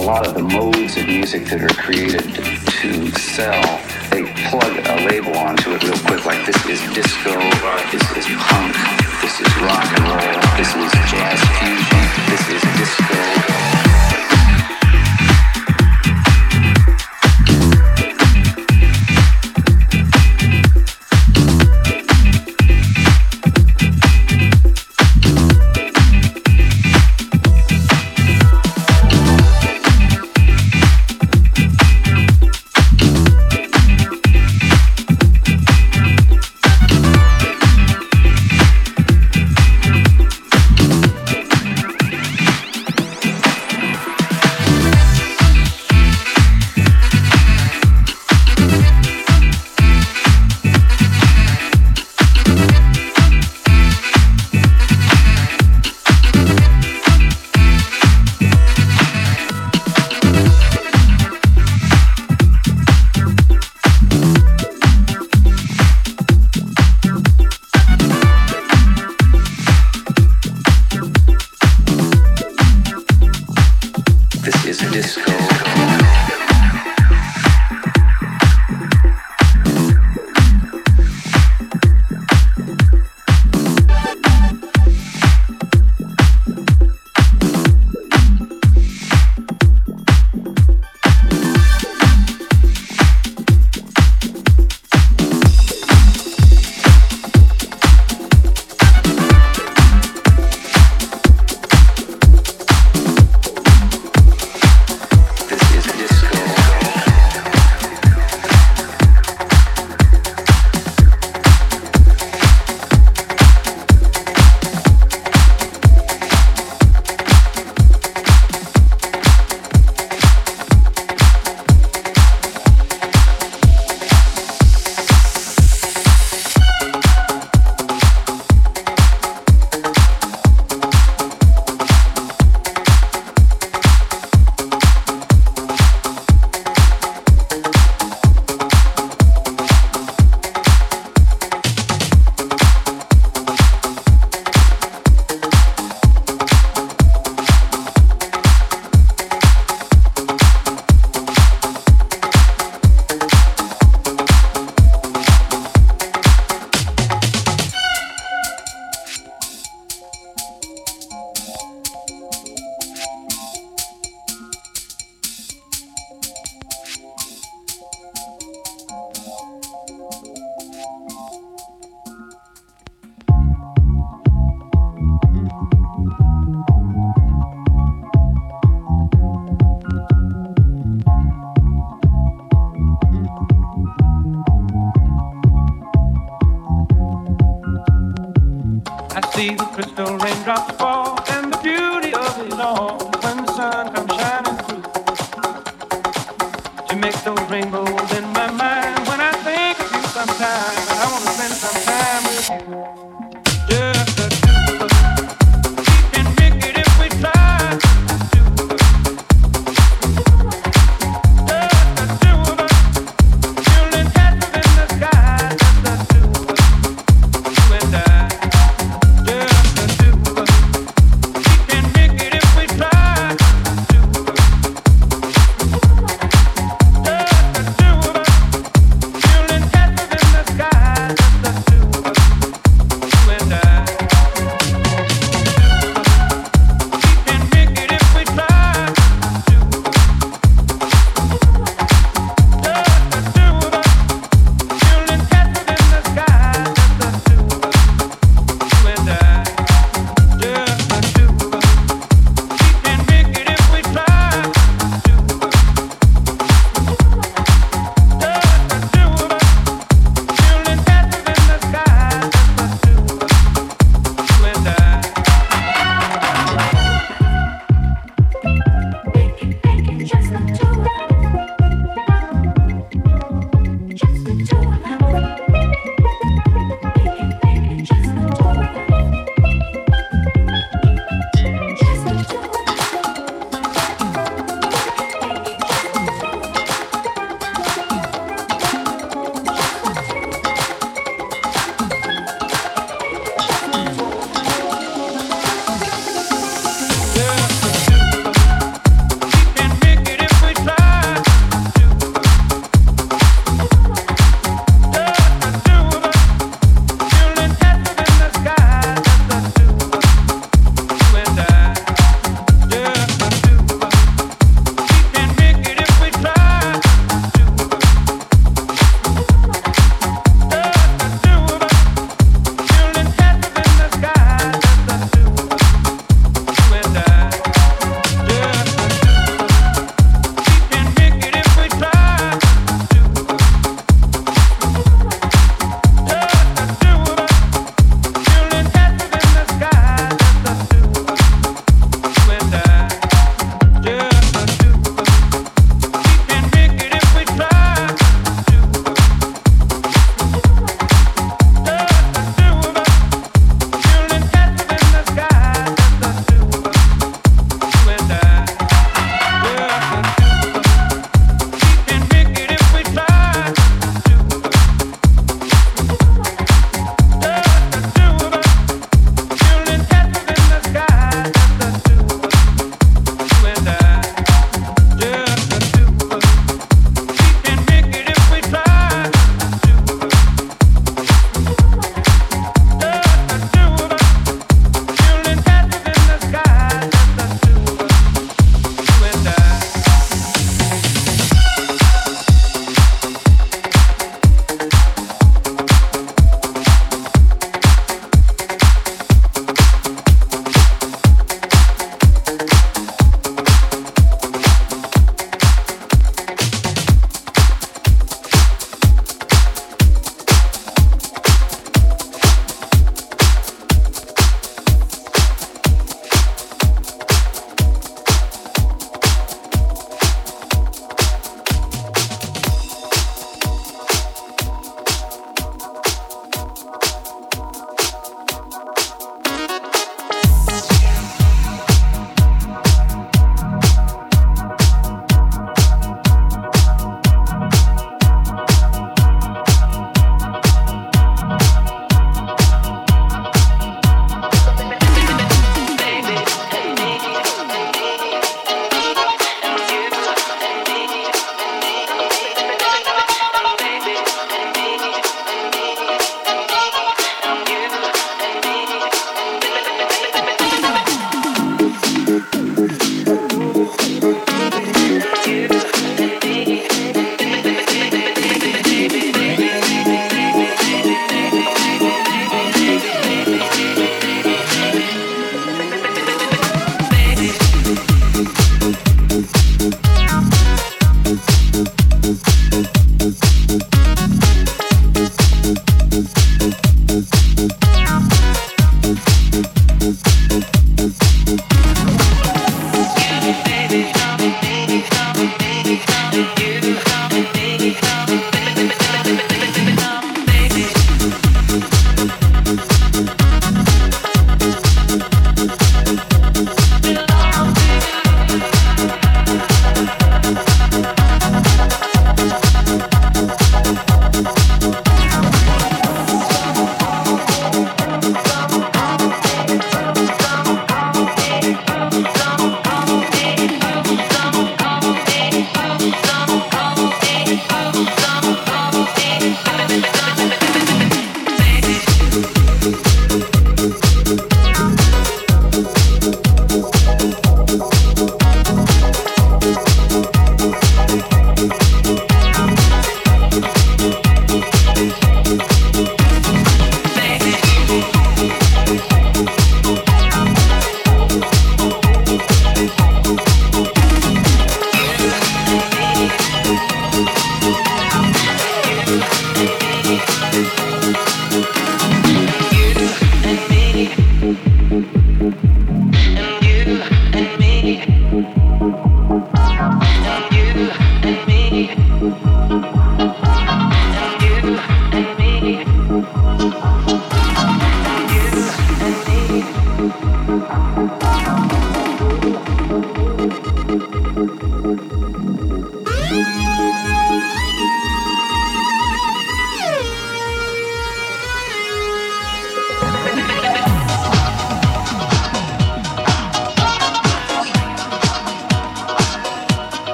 a lot of the modes of music that are created to sell, they plug a label onto it real quick, like this is disco, this is punk, this is rock and roll, this is jazz fusion, this is disco.